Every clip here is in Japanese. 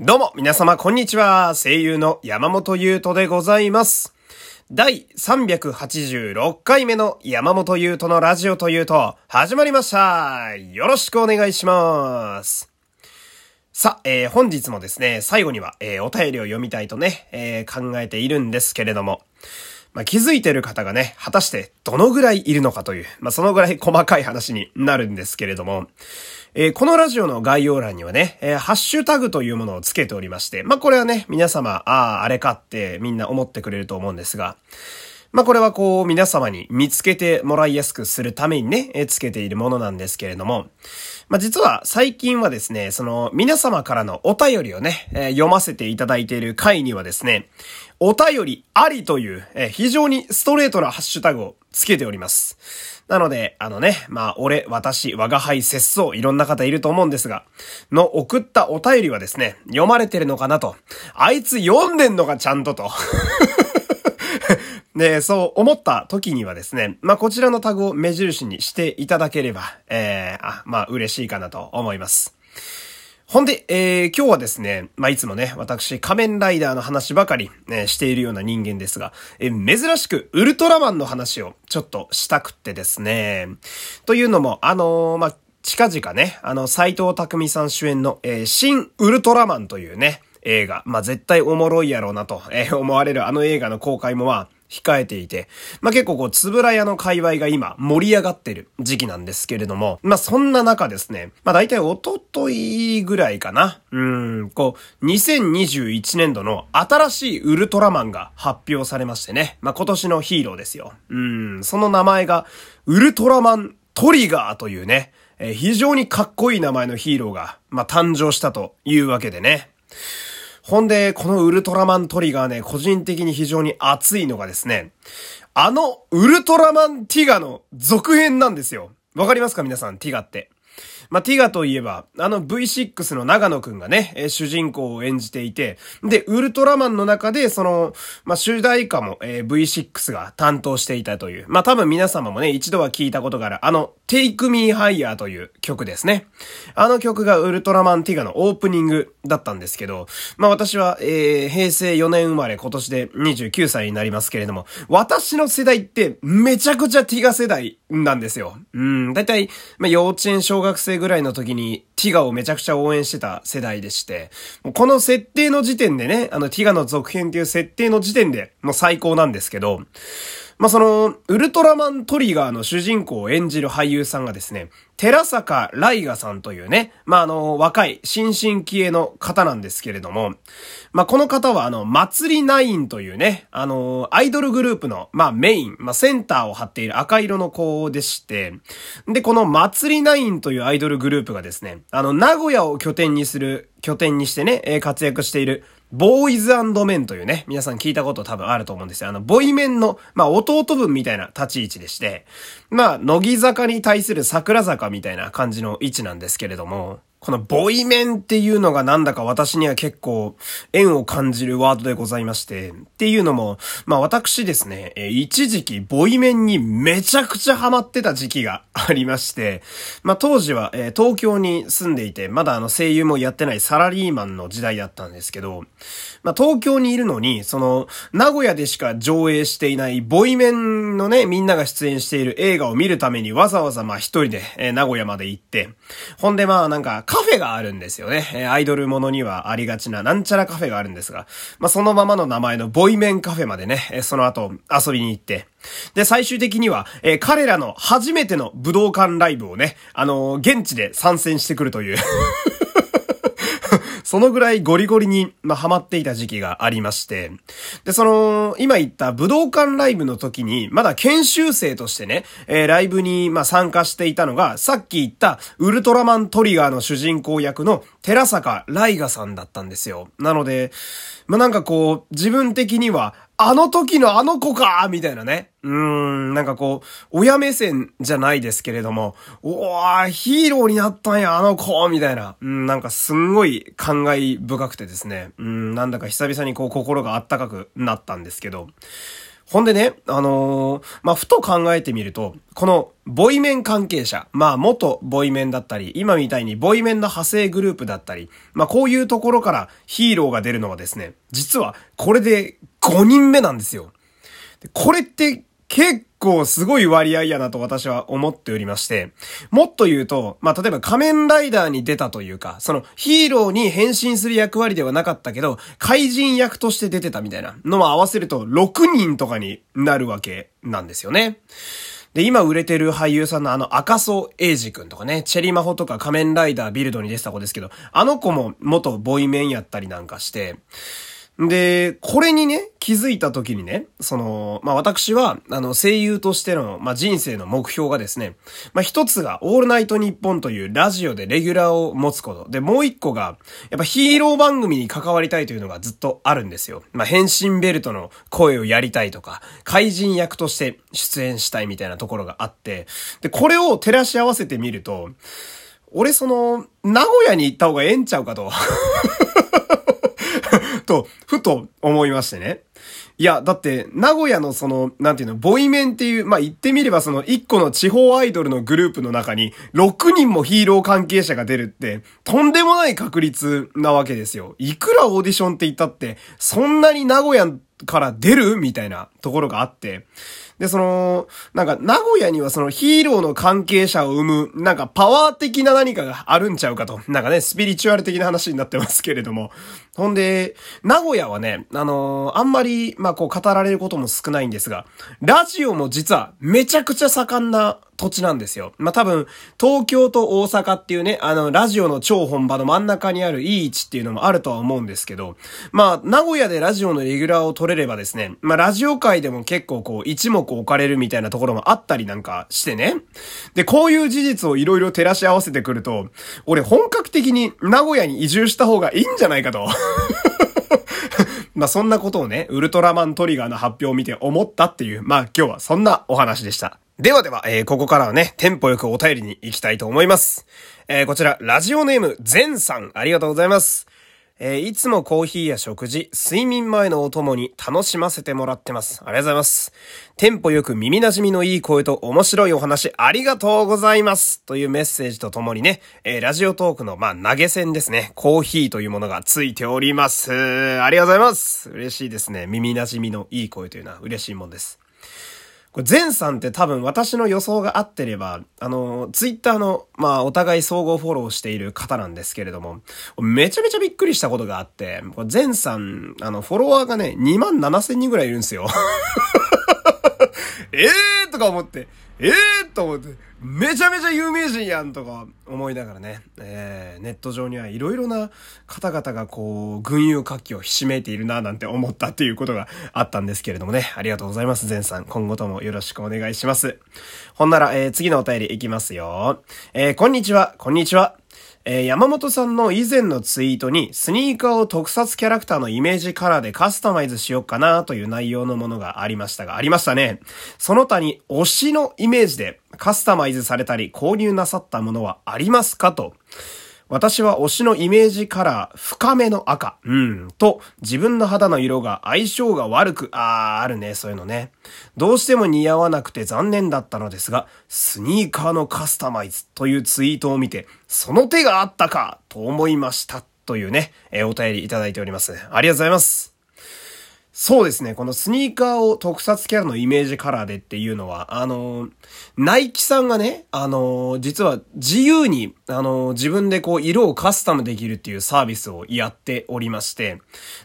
どうも、皆様、こんにちは。声優の山本優斗でございます。第386回目の山本優斗のラジオというと、始まりました。よろしくお願いします。さあ、えー、本日もですね、最後には、えー、お便りを読みたいとね、えー、考えているんですけれども、まあ、気づいてる方がね、果たしてどのぐらいいるのかという、まあ、そのぐらい細かい話になるんですけれども、えー、このラジオの概要欄にはね、えー、ハッシュタグというものをつけておりまして、まあ、これはね、皆様、ああ、あれかってみんな思ってくれると思うんですが、まあ、これはこう、皆様に見つけてもらいやすくするためにね、えー、つけているものなんですけれども、まあ、実は最近はですね、その、皆様からのお便りをね、えー、読ませていただいている回にはですね、お便りありという、えー、非常にストレートなハッシュタグをつけております。なので、あのね、まあ、俺、私、我が輩、節操、いろんな方いると思うんですが、の送ったお便りはですね、読まれてるのかなと。あいつ読んでんのか、ちゃんとと。で、そう思った時にはですね、まあ、こちらのタグを目印にしていただければ、えー、あ、まあ、嬉しいかなと思います。ほんで、えー、今日はですね、まあ、いつもね、私、仮面ライダーの話ばかり、ね、しているような人間ですが、えー、珍しく、ウルトラマンの話をちょっとしたくってですね。というのも、あのー、まあ、近々ね、あの、斎藤匠さん主演の、えー、新ウルトラマンというね、映画、まあ、絶対おもろいやろうなと、えー、思われるあの映画の公開もまあ、控えていて、まあ、結構こう、つぶら屋の界隈が今盛り上がってる時期なんですけれども、まあ、そんな中ですね、まあ、大体おとといぐらいかな。うん、こう、2021年度の新しいウルトラマンが発表されましてね。まあ、今年のヒーローですよ。うん、その名前が、ウルトラマントリガーというね、えー、非常にかっこいい名前のヒーローが、まあ、誕生したというわけでね。ほんで、このウルトラマントリガーね、個人的に非常に熱いのがですね、あのウルトラマンティガの続編なんですよ。わかりますか？皆さん、ティガって。まあ、ティガといえば、あの V6 の長野くんがね、えー、主人公を演じていて、で、ウルトラマンの中で、その、まあ、主題歌も、えー、V6 が担当していたという。まあ、多分皆様もね、一度は聞いたことがある、あの、Take Me Higher という曲ですね。あの曲がウルトラマンティガのオープニングだったんですけど、まあ私は、えー、平成4年生まれ今年で29歳になりますけれども、私の世代ってめちゃくちゃティガ世代なんですよ。うん、だいたい、まあ幼稚園小学生ぐらいの時にティガをめちゃくちゃ応援してた世代でして、この設定の時点でね、あのティガの続編っていう設定の時点でもう最高なんですけど、まあ、その、ウルトラマントリガーの主人公を演じる俳優さんがですね、寺坂ライガさんというね、まあ、あの、若い、新進気鋭の方なんですけれども、まあ、この方はあの、祭りナインというね、あの、アイドルグループの、まあ、メイン、まあ、センターを張っている赤色の子でして、で、この祭りナインというアイドルグループがですね、あの、名古屋を拠点にする、拠点にしてね、活躍している、ボーイズメンというね、皆さん聞いたこと多分あると思うんですよ。あの、ボイメンの、まあ、弟分みたいな立ち位置でして、まあ、乃木坂に対する桜坂みたいな感じの位置なんですけれども、このボイメンっていうのがなんだか私には結構縁を感じるワードでございまして、っていうのも、まあ私ですね、一時期ボイメンにめちゃくちゃハマってた時期がありまして、まあ当時は、東京に住んでいて、まだあの声優もやってないサラリーマンの時代だったんですけど、まあ東京にいるのに、その、名古屋でしか上映していないボイメンのね、みんなが出演している映画を見るためにわざわざまあ一人で、名古屋まで行って、ほんでまあなんかカフェがあるんですよね。えアイドルものにはありがちななんちゃらカフェがあるんですが、まあ、そのままの名前のボイメンカフェまでね、えその後遊びに行って、で、最終的には、えー、彼らの初めての武道館ライブをね、あのー、現地で参戦してくるという。そのぐらいゴリゴリに、まあ、ハマっていた時期がありまして、で、その、今言った武道館ライブの時に、まだ研修生としてね、えー、ライブに、まあ、参加していたのが、さっき言った、ウルトラマントリガーの主人公役の、寺坂ライガさんだったんですよ。なので、まあ、なんかこう、自分的には、あの時のあの子かみたいなね。うーん、なんかこう、親目線じゃないですけれども、おー、ヒーローになったんや、あの子みたいな。うん、なんかすんごい感慨深くてですね。うん、なんだか久々にこう心があったかくなったんですけど。ほんでね、あのー、まあ、ふと考えてみると、この、ボイメン関係者、まあ、元ボイメンだったり、今みたいにボイメンの派生グループだったり、まあ、こういうところからヒーローが出るのはですね、実は、これで5人目なんですよ。これって結構すごい割合やなと私は思っておりまして、もっと言うと、まあ、例えば仮面ライダーに出たというか、そのヒーローに変身する役割ではなかったけど、怪人役として出てたみたいなのも合わせると6人とかになるわけなんですよね。で、今売れてる俳優さんのあの赤楚衛二くんとかね、チェリマホとか仮面ライダービルドに出てた子ですけど、あの子も元ボイメンやったりなんかして、で、これにね、気づいた時にね、その、まあ、私は、あの、声優としての、まあ、人生の目標がですね、まあ、一つが、オールナイトニッポンというラジオでレギュラーを持つこと。で、もう一個が、やっぱヒーロー番組に関わりたいというのがずっとあるんですよ。まあ、変身ベルトの声をやりたいとか、怪人役として出演したいみたいなところがあって、で、これを照らし合わせてみると、俺その、名古屋に行った方がええんちゃうかと。と、ふと思いましてね。いや、だって、名古屋のその、なんていうの、ボイメンっていう、まあ、言ってみればその、一個の地方アイドルのグループの中に、6人もヒーロー関係者が出るって、とんでもない確率なわけですよ。いくらオーディションって言ったって、そんなに名古屋から出るみたいなところがあって。で、その、なんか、名古屋にはそのヒーローの関係者を生む、なんかパワー的な何かがあるんちゃうかと。なんかね、スピリチュアル的な話になってますけれども。ほんで、名古屋はね、あのー、あんまり、まあこう語られることも少ないんですが、ラジオも実はめちゃくちゃ盛んな土地なんですよ。まあ、多分、東京と大阪っていうね、あの、ラジオの超本場の真ん中にあるいい位置っていうのもあるとは思うんですけど、まあ、名古屋でラジオのレギュラーを取れればですね、まあ、ラジオ界でも結構こう、一目置かれるみたいなところもあったりなんかしてね。で、こういう事実をいろいろ照らし合わせてくると、俺本格的に名古屋に移住した方がいいんじゃないかと。まあそんなことをね、ウルトラマントリガーの発表を見て思ったっていう、まあ今日はそんなお話でした。ではでは、えー、ここからはね、テンポよくお便りに行きたいと思います。えー、こちら、ラジオネーム、ゼンさん、ありがとうございます。えー、いつもコーヒーや食事、睡眠前のお供に楽しませてもらってます。ありがとうございます。テンポよく耳馴染みのいい声と面白いお話、ありがとうございます。というメッセージとともにね、えー、ラジオトークの、まあ、投げ銭ですね。コーヒーというものがついております。ありがとうございます。嬉しいですね。耳馴染みのいい声というのは嬉しいもんです。これ、前さんって多分私の予想が合ってれば、あの、ツイッターの、まあ、お互い総合フォローしている方なんですけれども、めちゃめちゃびっくりしたことがあって、これ前さん、あの、フォロワーがね、2万7千人ぐらいいるんですよ。え えーとか思って、ええーと思って、めちゃめちゃ有名人やんとか思いながらね、えー、ネット上にはいろいろな方々がこう、群雄割拠をひしめいているななんて思ったっていうことがあったんですけれどもね、ありがとうございます、全さん。今後ともよろしくお願いします。ほんなら、えー、次のお便りいきますよ。えー、こんにちは、こんにちは。えー、山本さんの以前のツイートにスニーカーを特撮キャラクターのイメージカラーでカスタマイズしようかなという内容のものがありましたが、ありましたね。その他に推しのイメージでカスタマイズされたり購入なさったものはありますかと。私は推しのイメージカラー、深めの赤。うん。と、自分の肌の色が相性が悪く、あー、あるね、そういうのね。どうしても似合わなくて残念だったのですが、スニーカーのカスタマイズというツイートを見て、その手があったか、と思いました。というね、えー、お便りいただいております。ありがとうございます。そうですね。このスニーカーを特撮キャラのイメージカラーでっていうのは、あの、ナイキさんがね、あの、実は自由に、あの、自分でこう色をカスタムできるっていうサービスをやっておりまして、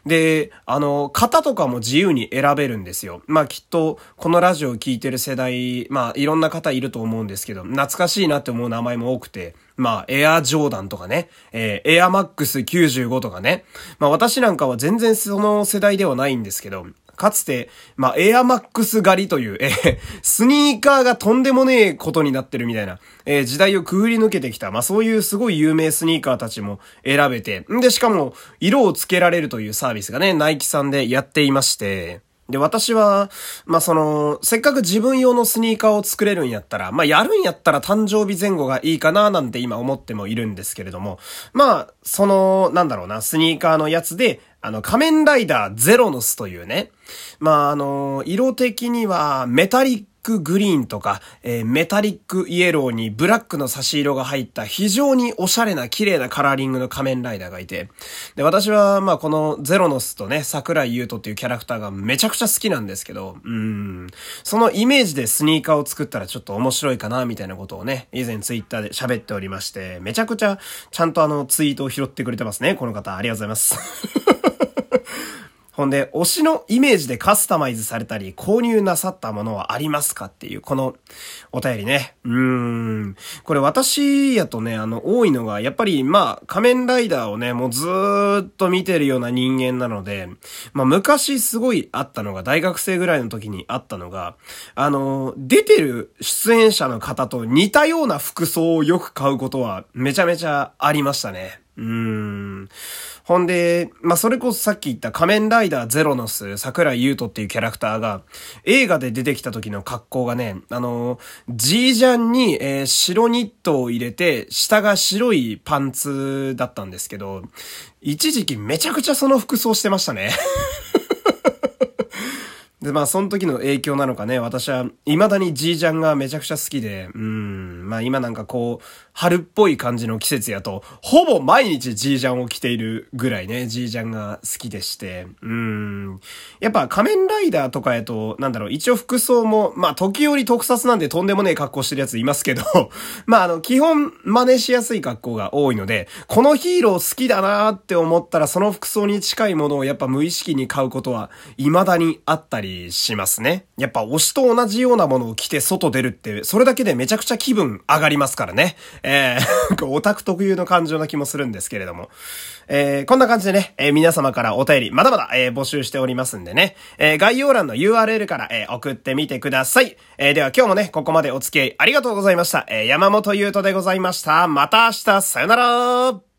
で、あの、型とかも自由に選べるんですよ。まあきっと、このラジオを聴いてる世代、まあいろんな方いると思うんですけど、懐かしいなって思う名前も多くて、まあ、エアジョーダンとかね、えー、エアマックス95とかね。まあ私なんかは全然その世代ではないんですけど、かつて、まあ、エアマックス狩りという、えー、スニーカーがとんでもねえことになってるみたいな、えー、時代をくぐり抜けてきた、まあ、そういうすごい有名スニーカーたちも選べて、んで、しかも、色をつけられるというサービスがね、ナイキさんでやっていまして、で、私は、まあ、その、せっかく自分用のスニーカーを作れるんやったら、まあ、やるんやったら誕生日前後がいいかななんて今思ってもいるんですけれども、まあ、その、なんだろうな、スニーカーのやつで、あの、仮面ライダーゼロノスというね、まあ、あの、色的にはメタリックグリーンとか、えー、メタリックイエローにブラックの差し色が入った非常におしゃれな綺麗なカラーリングの仮面ライダーがいて、で、私は、まあ、このゼロノスとね、桜井優斗っていうキャラクターがめちゃくちゃ好きなんですけど、うん、そのイメージでスニーカーを作ったらちょっと面白いかな、みたいなことをね、以前ツイッターで喋っておりまして、めちゃくちゃちゃんとあのツイートを拾ってくれてますね、この方。ありがとうございます。ほんで、推しのイメージでカスタマイズされたり、購入なさったものはありますかっていう、このお便りね。うーん。これ私やとね、あの、多いのが、やっぱり、まあ、仮面ライダーをね、もうずーっと見てるような人間なので、まあ、昔すごいあったのが、大学生ぐらいの時にあったのが、あの、出てる出演者の方と似たような服装をよく買うことは、めちゃめちゃありましたね。うーん。ほんで、まあ、それこそさっき言った仮面ライダーゼロノス、桜井優斗っていうキャラクターが、映画で出てきた時の格好がね、あの、ジージャンに、えー、白ニットを入れて、下が白いパンツだったんですけど、一時期めちゃくちゃその服装してましたね。で、まあ、その時の影響なのかね、私は、未だにジージャンがめちゃくちゃ好きで、うん、まあ今なんかこう、春っぽい感じの季節やと、ほぼ毎日ジージャンを着ているぐらいね、ジージャンが好きでして、うん。やっぱ仮面ライダーとかやと、なんだろう、一応服装も、まあ時折特撮なんでとんでもねえ格好してるやついますけど、まああの、基本真似しやすい格好が多いので、このヒーロー好きだなーって思ったらその服装に近いものをやっぱ無意識に買うことは未だにあったりしますね。やっぱ推しと同じようなものを着て外出るって、それだけでめちゃくちゃ気分上がりますからね。えー、オタク特有の感情な気もするんですけれども。えー、こんな感じでね、えー、皆様からお便り、まだまだ、えー、募集しておりますんでね、えー、概要欄の URL から、えー、送ってみてください。えー、では今日もね、ここまでお付き合いありがとうございました。えー、山本優斗でございました。また明日、さよなら